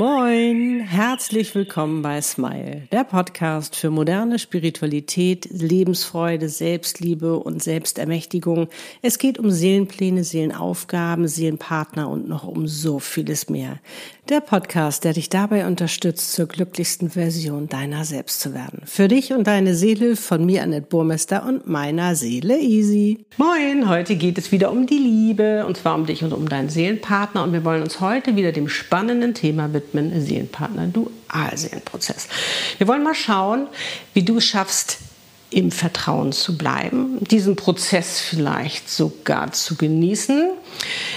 Moin, herzlich willkommen bei Smile, der Podcast für moderne Spiritualität, Lebensfreude, Selbstliebe und Selbstermächtigung. Es geht um Seelenpläne, Seelenaufgaben, Seelenpartner und noch um so vieles mehr. Der Podcast, der dich dabei unterstützt, zur glücklichsten Version deiner selbst zu werden. Für dich und deine Seele von mir, Annette Burmester und meiner Seele Easy. Moin, heute geht es wieder um die Liebe und zwar um dich und um deinen Seelenpartner und wir wollen uns heute wieder dem spannenden Thema widmen, Seelenpartner Dualseelenprozess. Wir wollen mal schauen, wie du es schaffst, im Vertrauen zu bleiben, diesen Prozess vielleicht sogar zu genießen.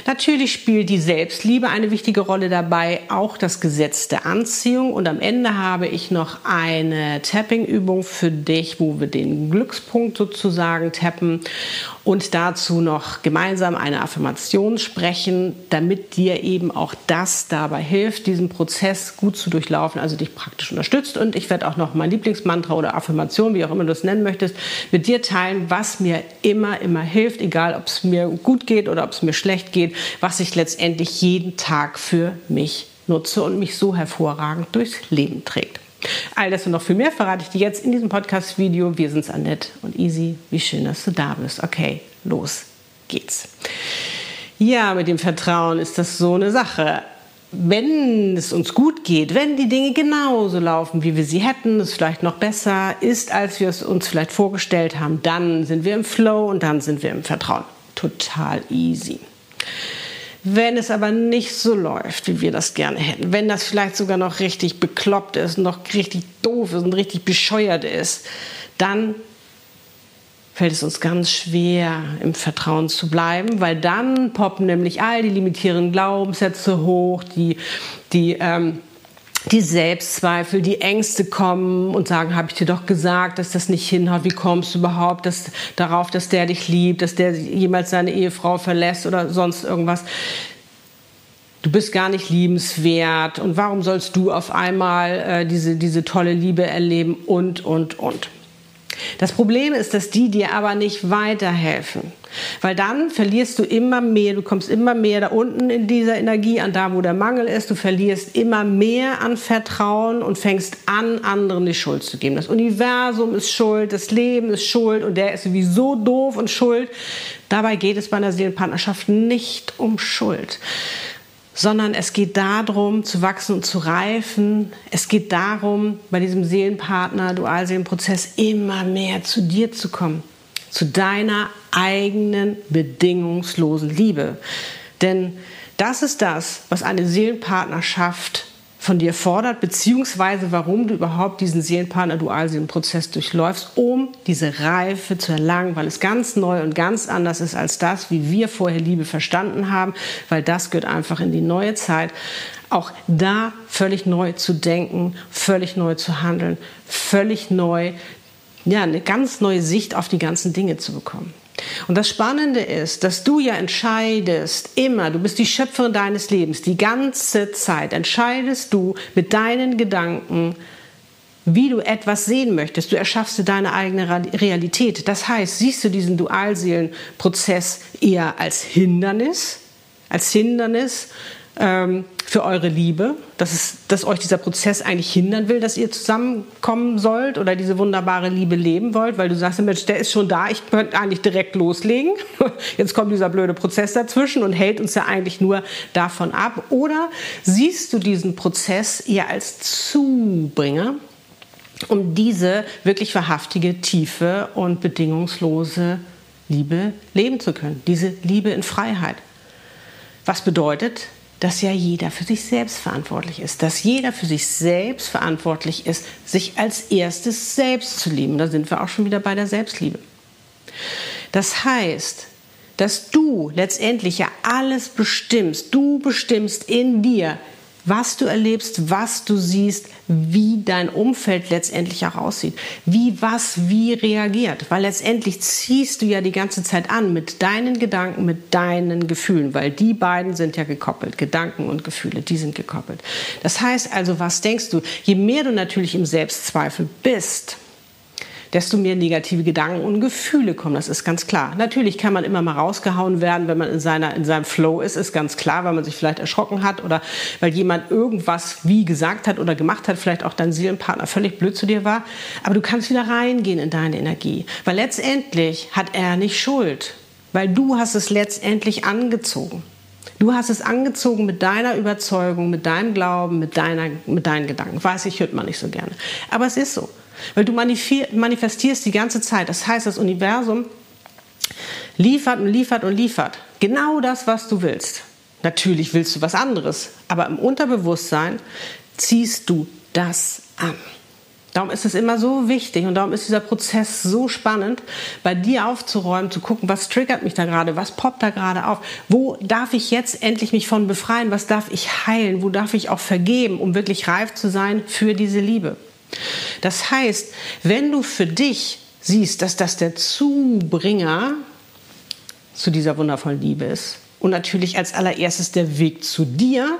Natürlich spielt die Selbstliebe eine wichtige Rolle dabei, auch das Gesetz der Anziehung. Und am Ende habe ich noch eine Tapping-Übung für dich, wo wir den Glückspunkt sozusagen tappen und dazu noch gemeinsam eine Affirmation sprechen, damit dir eben auch das dabei hilft, diesen Prozess gut zu durchlaufen, also dich praktisch unterstützt. Und ich werde auch noch mein Lieblingsmantra oder Affirmation, wie auch immer du es nennen möchtest, mit dir teilen, was mir immer, immer hilft, egal ob es mir gut geht oder ob es mir schlecht geht, was ich letztendlich jeden Tag für mich nutze und mich so hervorragend durchs Leben trägt. All das und noch viel mehr verrate ich dir jetzt in diesem Podcast-Video. Wir sind's Annette und Easy. Wie schön, dass du da bist. Okay, los geht's. Ja, mit dem Vertrauen ist das so eine Sache. Wenn es uns gut geht, wenn die Dinge genauso laufen, wie wir sie hätten, es vielleicht noch besser ist, als wir es uns vielleicht vorgestellt haben, dann sind wir im Flow und dann sind wir im Vertrauen. Total easy. Wenn es aber nicht so läuft, wie wir das gerne hätten, wenn das vielleicht sogar noch richtig bekloppt ist, noch richtig doof ist und richtig bescheuert ist, dann fällt es uns ganz schwer, im Vertrauen zu bleiben, weil dann poppen nämlich all die limitierenden Glaubenssätze hoch, die, die ähm, die Selbstzweifel, die Ängste kommen und sagen, habe ich dir doch gesagt, dass das nicht hinhaut, wie kommst du überhaupt dass, darauf, dass der dich liebt, dass der jemals seine Ehefrau verlässt oder sonst irgendwas. Du bist gar nicht liebenswert und warum sollst du auf einmal äh, diese, diese tolle Liebe erleben und, und, und. Das Problem ist, dass die dir aber nicht weiterhelfen. Weil dann verlierst du immer mehr, du kommst immer mehr da unten in dieser Energie an, da wo der Mangel ist, du verlierst immer mehr an Vertrauen und fängst an, anderen die Schuld zu geben. Das Universum ist schuld, das Leben ist schuld und der ist sowieso doof und schuld. Dabei geht es bei einer Seelenpartnerschaft nicht um Schuld sondern es geht darum, zu wachsen und zu reifen. Es geht darum, bei diesem Seelenpartner, Dualseelenprozess immer mehr zu dir zu kommen, zu deiner eigenen bedingungslosen Liebe. Denn das ist das, was eine Seelenpartnerschaft von dir fordert, beziehungsweise warum du überhaupt diesen Seelenpartner-Dualseelenprozess durchläufst, um diese Reife zu erlangen, weil es ganz neu und ganz anders ist als das, wie wir vorher Liebe verstanden haben, weil das gehört einfach in die neue Zeit. Auch da völlig neu zu denken, völlig neu zu handeln, völlig neu, ja, eine ganz neue Sicht auf die ganzen Dinge zu bekommen. Und das Spannende ist, dass du ja entscheidest, immer, du bist die Schöpferin deines Lebens, die ganze Zeit entscheidest du mit deinen Gedanken, wie du etwas sehen möchtest. Du erschaffst dir deine eigene Realität. Das heißt, siehst du diesen Dualseelenprozess eher als Hindernis, als Hindernis ähm, für eure Liebe, dass, es, dass euch dieser Prozess eigentlich hindern will, dass ihr zusammenkommen sollt oder diese wunderbare Liebe leben wollt, weil du sagst, Mensch, der ist schon da, ich könnte eigentlich direkt loslegen. Jetzt kommt dieser blöde Prozess dazwischen und hält uns ja eigentlich nur davon ab. Oder siehst du diesen Prozess eher als Zubringer, um diese wirklich wahrhaftige, tiefe und bedingungslose Liebe leben zu können, diese Liebe in Freiheit. Was bedeutet, dass ja jeder für sich selbst verantwortlich ist, dass jeder für sich selbst verantwortlich ist, sich als erstes selbst zu lieben. Da sind wir auch schon wieder bei der Selbstliebe. Das heißt, dass du letztendlich ja alles bestimmst. Du bestimmst in dir, was du erlebst, was du siehst, wie dein Umfeld letztendlich auch aussieht, wie was wie reagiert, weil letztendlich ziehst du ja die ganze Zeit an mit deinen Gedanken, mit deinen Gefühlen, weil die beiden sind ja gekoppelt, Gedanken und Gefühle, die sind gekoppelt. Das heißt also, was denkst du, je mehr du natürlich im Selbstzweifel bist, desto mehr negative Gedanken und Gefühle kommen. Das ist ganz klar. Natürlich kann man immer mal rausgehauen werden, wenn man in, seiner, in seinem Flow ist, ist ganz klar, weil man sich vielleicht erschrocken hat oder weil jemand irgendwas wie gesagt hat oder gemacht hat, vielleicht auch dein Seelenpartner völlig blöd zu dir war. Aber du kannst wieder reingehen in deine Energie, weil letztendlich hat er nicht Schuld, weil du hast es letztendlich angezogen. Du hast es angezogen mit deiner Überzeugung, mit deinem Glauben, mit, deiner, mit deinen Gedanken. Weiß ich, hört man nicht so gerne. Aber es ist so. Weil du manifestierst die ganze Zeit. Das heißt, das Universum liefert und liefert und liefert. Genau das, was du willst. Natürlich willst du was anderes. Aber im Unterbewusstsein ziehst du das an. Darum ist es immer so wichtig und darum ist dieser Prozess so spannend, bei dir aufzuräumen, zu gucken, was triggert mich da gerade, was poppt da gerade auf, wo darf ich jetzt endlich mich von befreien, was darf ich heilen, wo darf ich auch vergeben, um wirklich reif zu sein für diese Liebe. Das heißt, wenn du für dich siehst, dass das der Zubringer zu dieser wundervollen Liebe ist und natürlich als allererstes der Weg zu dir,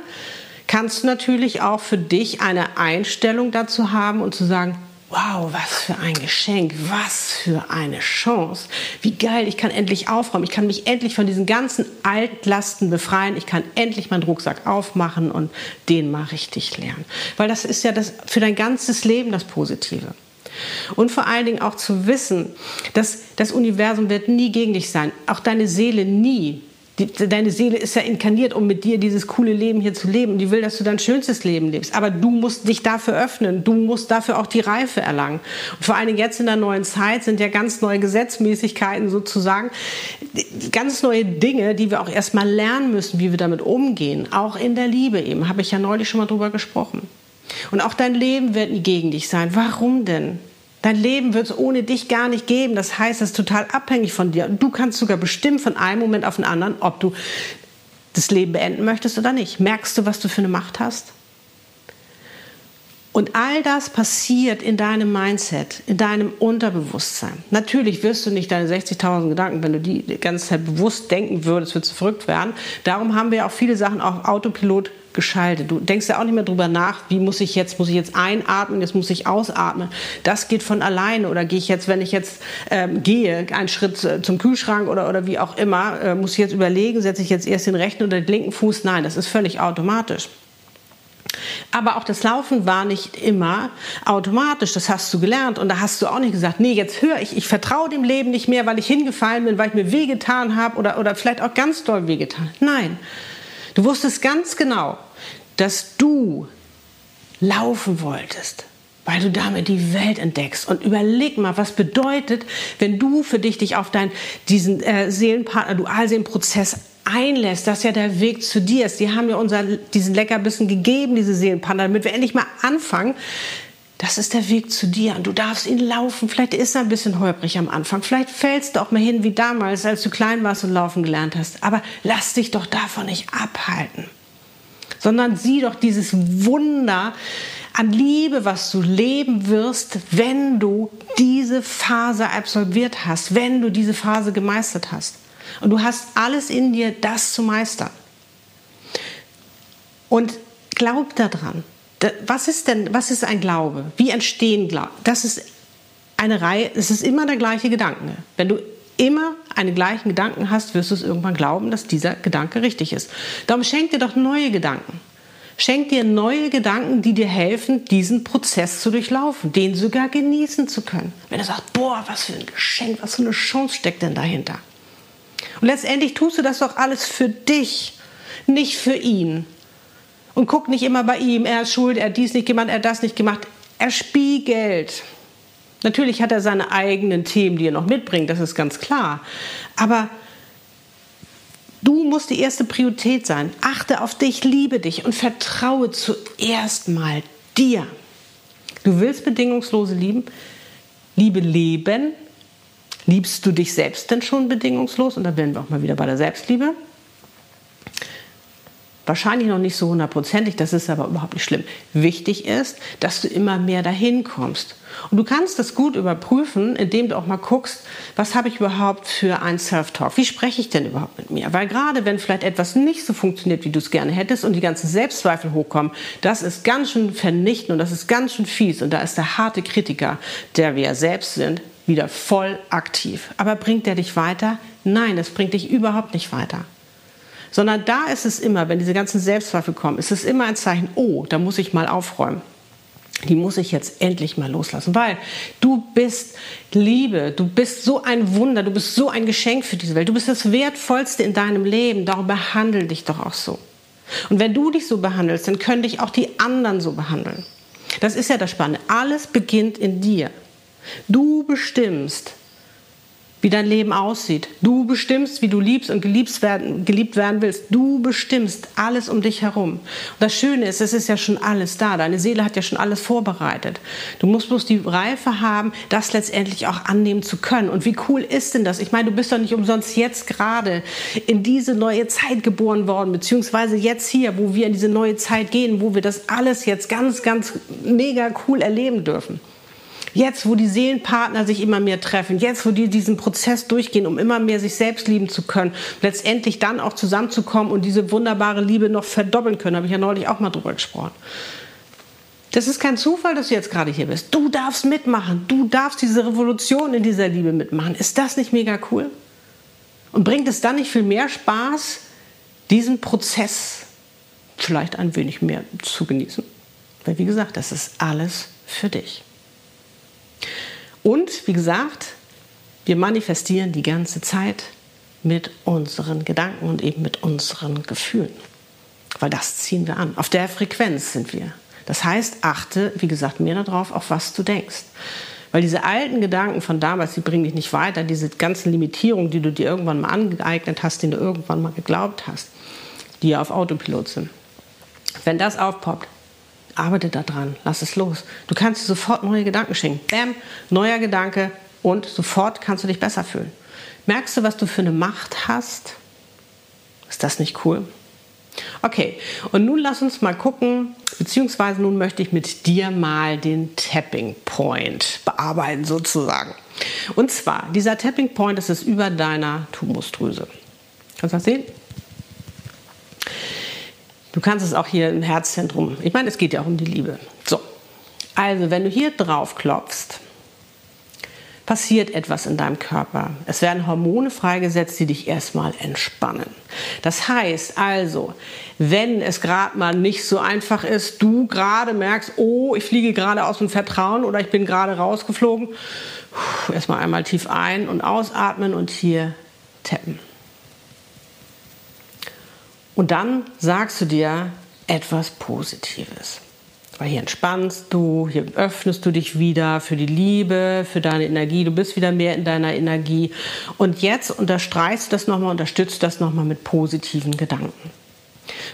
kannst du natürlich auch für dich eine Einstellung dazu haben und zu sagen, wow, was für ein Geschenk, was für eine Chance. Wie geil, ich kann endlich aufräumen, ich kann mich endlich von diesen ganzen Altlasten befreien, ich kann endlich meinen Rucksack aufmachen und den mal richtig lernen. Weil das ist ja das, für dein ganzes Leben das Positive. Und vor allen Dingen auch zu wissen, dass das Universum wird nie gegen dich sein, auch deine Seele nie. Die, deine Seele ist ja inkarniert, um mit dir dieses coole Leben hier zu leben. Die will, dass du dein schönstes Leben lebst. Aber du musst dich dafür öffnen. Du musst dafür auch die Reife erlangen. Und vor allen Dingen jetzt in der neuen Zeit sind ja ganz neue Gesetzmäßigkeiten sozusagen. Ganz neue Dinge, die wir auch erstmal lernen müssen, wie wir damit umgehen. Auch in der Liebe eben. Habe ich ja neulich schon mal drüber gesprochen. Und auch dein Leben wird nie gegen dich sein. Warum denn? Dein Leben wird es ohne dich gar nicht geben. Das heißt, es ist total abhängig von dir. Und du kannst sogar bestimmen von einem Moment auf den anderen, ob du das Leben beenden möchtest oder nicht. Merkst du, was du für eine Macht hast? Und all das passiert in deinem Mindset, in deinem Unterbewusstsein. Natürlich wirst du nicht deine 60.000 Gedanken, wenn du die ganze Zeit bewusst denken würdest, würdest du verrückt werden. Darum haben wir auch viele Sachen auf Autopilot geschaltet. Du denkst ja auch nicht mehr drüber nach, wie muss ich jetzt, muss ich jetzt einatmen, jetzt muss ich ausatmen. Das geht von alleine. Oder gehe ich jetzt, wenn ich jetzt ähm, gehe, einen Schritt äh, zum Kühlschrank oder, oder wie auch immer, äh, muss ich jetzt überlegen, setze ich jetzt erst den rechten oder den linken Fuß? Nein, das ist völlig automatisch. Aber auch das Laufen war nicht immer automatisch. Das hast du gelernt. Und da hast du auch nicht gesagt, nee, jetzt höre ich, ich vertraue dem Leben nicht mehr, weil ich hingefallen bin, weil ich mir wehgetan habe oder, oder vielleicht auch ganz doll wehgetan. Nein. Du wusstest ganz genau, dass du laufen wolltest, weil du damit die Welt entdeckst. Und überleg mal, was bedeutet, wenn du für dich dich auf deinen, diesen äh, Seelenpartner, Dualseelenprozess einlässt, dass ja der Weg zu dir ist. Die haben ja unser, diesen Leckerbissen gegeben, diese Seelenpartner, damit wir endlich mal anfangen, das ist der Weg zu dir und du darfst ihn laufen. Vielleicht ist er ein bisschen holprig am Anfang. Vielleicht fällst du auch mal hin wie damals, als du klein warst und laufen gelernt hast. Aber lass dich doch davon nicht abhalten, sondern sieh doch dieses Wunder an Liebe, was du leben wirst, wenn du diese Phase absolviert hast, wenn du diese Phase gemeistert hast. Und du hast alles in dir, das zu meistern. Und glaub daran was ist denn, was ist ein Glaube? Wie entstehen Glaube? Das ist eine Reihe, es ist immer der gleiche Gedanke. Wenn du immer einen gleichen Gedanken hast, wirst du es irgendwann glauben, dass dieser Gedanke richtig ist. Darum schenk dir doch neue Gedanken. Schenk dir neue Gedanken, die dir helfen, diesen Prozess zu durchlaufen, den sogar genießen zu können. Wenn du sagst, boah, was für ein Geschenk, was für eine Chance steckt denn dahinter? Und letztendlich tust du das doch alles für dich, nicht für ihn. Und guck nicht immer bei ihm, er ist schuld, er hat dies nicht gemacht, er hat das nicht gemacht. Er spiegelt. Natürlich hat er seine eigenen Themen, die er noch mitbringt, das ist ganz klar. Aber du musst die erste Priorität sein. Achte auf dich, liebe dich und vertraue zuerst mal dir. Du willst bedingungslose Lieben, Liebe leben. Liebst du dich selbst denn schon bedingungslos? Und da werden wir auch mal wieder bei der Selbstliebe. Wahrscheinlich noch nicht so hundertprozentig, das ist aber überhaupt nicht schlimm. Wichtig ist, dass du immer mehr dahin kommst. Und du kannst das gut überprüfen, indem du auch mal guckst, was habe ich überhaupt für ein Self-Talk? Wie spreche ich denn überhaupt mit mir? Weil gerade wenn vielleicht etwas nicht so funktioniert, wie du es gerne hättest und die ganzen Selbstzweifel hochkommen, das ist ganz schön vernichtend und das ist ganz schön fies. Und da ist der harte Kritiker, der wir selbst sind, wieder voll aktiv. Aber bringt der dich weiter? Nein, das bringt dich überhaupt nicht weiter sondern da ist es immer, wenn diese ganzen Selbstzweifel kommen, ist es immer ein Zeichen, oh, da muss ich mal aufräumen. Die muss ich jetzt endlich mal loslassen, weil du bist Liebe, du bist so ein Wunder, du bist so ein Geschenk für diese Welt, du bist das Wertvollste in deinem Leben, darum behandle dich doch auch so. Und wenn du dich so behandelst, dann können dich auch die anderen so behandeln. Das ist ja das Spannende. Alles beginnt in dir. Du bestimmst, wie dein Leben aussieht. Du bestimmst, wie du liebst und geliebt werden, geliebt werden willst. Du bestimmst alles um dich herum. Und das Schöne ist, es ist ja schon alles da. Deine Seele hat ja schon alles vorbereitet. Du musst bloß die Reife haben, das letztendlich auch annehmen zu können. Und wie cool ist denn das? Ich meine, du bist doch nicht umsonst jetzt gerade in diese neue Zeit geboren worden, beziehungsweise jetzt hier, wo wir in diese neue Zeit gehen, wo wir das alles jetzt ganz, ganz mega cool erleben dürfen. Jetzt, wo die Seelenpartner sich immer mehr treffen, jetzt, wo die diesen Prozess durchgehen, um immer mehr sich selbst lieben zu können, letztendlich dann auch zusammenzukommen und diese wunderbare Liebe noch verdoppeln können, habe ich ja neulich auch mal drüber gesprochen. Das ist kein Zufall, dass du jetzt gerade hier bist. Du darfst mitmachen. Du darfst diese Revolution in dieser Liebe mitmachen. Ist das nicht mega cool? Und bringt es dann nicht viel mehr Spaß, diesen Prozess vielleicht ein wenig mehr zu genießen? Weil, wie gesagt, das ist alles für dich. Und wie gesagt, wir manifestieren die ganze Zeit mit unseren Gedanken und eben mit unseren Gefühlen. Weil das ziehen wir an. Auf der Frequenz sind wir. Das heißt, achte, wie gesagt, mehr darauf, auf was du denkst. Weil diese alten Gedanken von damals, die bringen dich nicht weiter. Diese ganzen Limitierungen, die du dir irgendwann mal angeeignet hast, denen du irgendwann mal geglaubt hast, die ja auf Autopilot sind. Wenn das aufpoppt, Arbeite daran, lass es los. Du kannst dir sofort neue Gedanken schenken. Bam, neuer Gedanke und sofort kannst du dich besser fühlen. Merkst du, was du für eine Macht hast? Ist das nicht cool? Okay, und nun lass uns mal gucken, beziehungsweise nun möchte ich mit dir mal den Tapping Point bearbeiten, sozusagen. Und zwar, dieser Tapping Point ist es über deiner Tumusdrüse. Kannst du das sehen? Du kannst es auch hier im Herzzentrum. Ich meine, es geht ja auch um die Liebe. So, also wenn du hier drauf klopfst, passiert etwas in deinem Körper. Es werden Hormone freigesetzt, die dich erstmal entspannen. Das heißt also, wenn es gerade mal nicht so einfach ist, du gerade merkst, oh, ich fliege gerade aus dem Vertrauen oder ich bin gerade rausgeflogen, erstmal einmal tief ein- und ausatmen und hier tappen. Und dann sagst du dir etwas Positives. Weil hier entspannst du, hier öffnest du dich wieder für die Liebe, für deine Energie. Du bist wieder mehr in deiner Energie. Und jetzt unterstreichst du das nochmal, unterstützt das nochmal mit positiven Gedanken.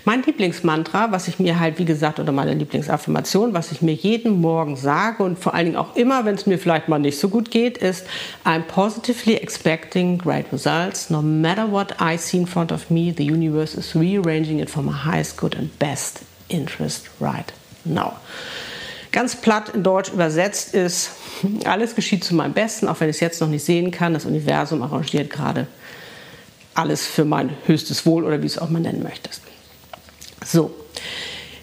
Mein Lieblingsmantra, was ich mir halt, wie gesagt, oder meine Lieblingsaffirmation, was ich mir jeden Morgen sage und vor allen Dingen auch immer, wenn es mir vielleicht mal nicht so gut geht, ist I'm positively expecting great results. No matter what I see in front of me, the universe is rearranging it for my highest good and best interest right now. Ganz platt in Deutsch übersetzt ist, alles geschieht zu meinem Besten, auch wenn ich es jetzt noch nicht sehen kann. Das Universum arrangiert gerade alles für mein höchstes Wohl oder wie es auch mal nennen möchtest. So,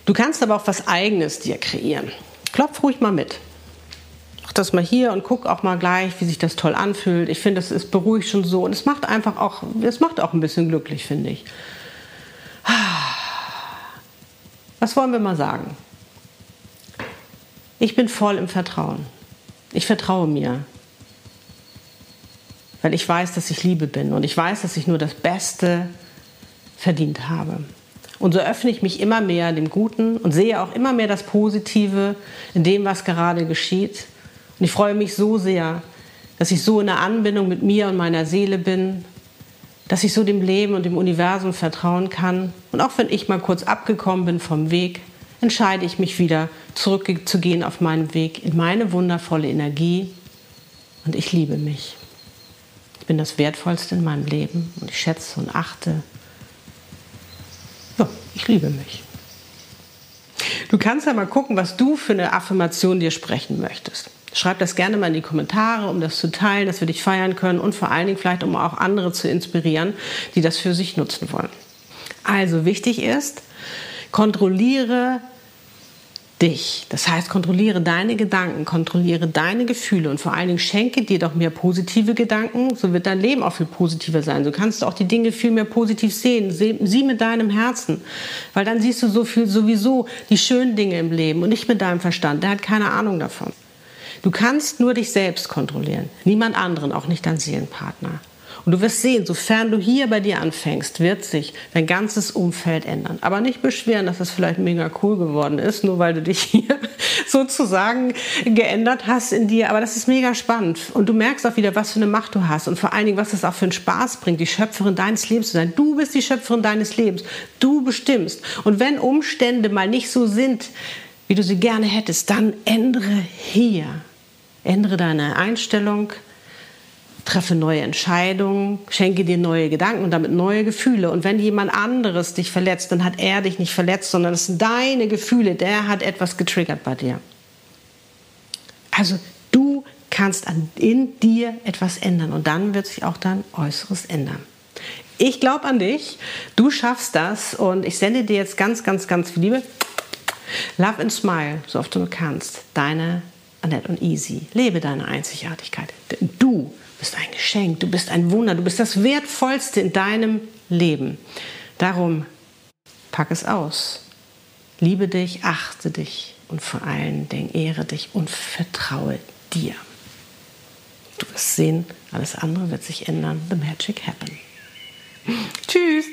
du kannst aber auch was Eigenes dir kreieren. Klopf ruhig mal mit. Mach das mal hier und guck auch mal gleich, wie sich das toll anfühlt. Ich finde, das ist beruhigt schon so und es macht einfach auch, es macht auch ein bisschen glücklich, finde ich. Was wollen wir mal sagen? Ich bin voll im Vertrauen. Ich vertraue mir. Weil ich weiß, dass ich Liebe bin und ich weiß, dass ich nur das Beste verdient habe. Und so öffne ich mich immer mehr dem Guten und sehe auch immer mehr das Positive in dem, was gerade geschieht. Und ich freue mich so sehr, dass ich so in der Anbindung mit mir und meiner Seele bin, dass ich so dem Leben und dem Universum vertrauen kann. Und auch wenn ich mal kurz abgekommen bin vom Weg, entscheide ich mich wieder zurückzugehen auf meinen Weg in meine wundervolle Energie. Und ich liebe mich. Ich bin das Wertvollste in meinem Leben und ich schätze und achte Ich liebe mich. Du kannst ja mal gucken, was du für eine Affirmation dir sprechen möchtest. Schreib das gerne mal in die Kommentare, um das zu teilen, dass wir dich feiern können und vor allen Dingen vielleicht, um auch andere zu inspirieren, die das für sich nutzen wollen. Also wichtig ist, kontrolliere dich. Das heißt, kontrolliere deine Gedanken, kontrolliere deine Gefühle und vor allen Dingen schenke dir doch mehr positive Gedanken, so wird dein Leben auch viel positiver sein. Du kannst auch die Dinge viel mehr positiv sehen. Sieh mit deinem Herzen, weil dann siehst du so viel sowieso die schönen Dinge im Leben und nicht mit deinem Verstand. Der hat keine Ahnung davon. Du kannst nur dich selbst kontrollieren, niemand anderen, auch nicht dein Seelenpartner. Und du wirst sehen, sofern du hier bei dir anfängst, wird sich dein ganzes Umfeld ändern. Aber nicht beschweren, dass es vielleicht mega cool geworden ist, nur weil du dich hier sozusagen geändert hast in dir. Aber das ist mega spannend. Und du merkst auch wieder, was für eine Macht du hast. Und vor allen Dingen, was es auch für einen Spaß bringt, die Schöpferin deines Lebens zu sein. Du bist die Schöpferin deines Lebens. Du bestimmst. Und wenn Umstände mal nicht so sind, wie du sie gerne hättest, dann ändere hier. Ändere deine Einstellung, treffe neue Entscheidungen, schenke dir neue Gedanken und damit neue Gefühle. Und wenn jemand anderes dich verletzt, dann hat er dich nicht verletzt, sondern es sind deine Gefühle. Der hat etwas getriggert bei dir. Also du kannst an, in dir etwas ändern und dann wird sich auch dein Äußeres ändern. Ich glaube an dich, du schaffst das und ich sende dir jetzt ganz, ganz, ganz viel Liebe. Love and smile, so oft du nur kannst. Deine Annette und Easy. Lebe deine Einzigartigkeit. Du bist ein Geschenk, du bist ein Wunder, du bist das Wertvollste in deinem Leben. Darum pack es aus. Liebe dich, achte dich und vor allen Dingen ehre dich und vertraue dir. Du wirst sehen, alles andere wird sich ändern. The magic happen. Tschüss.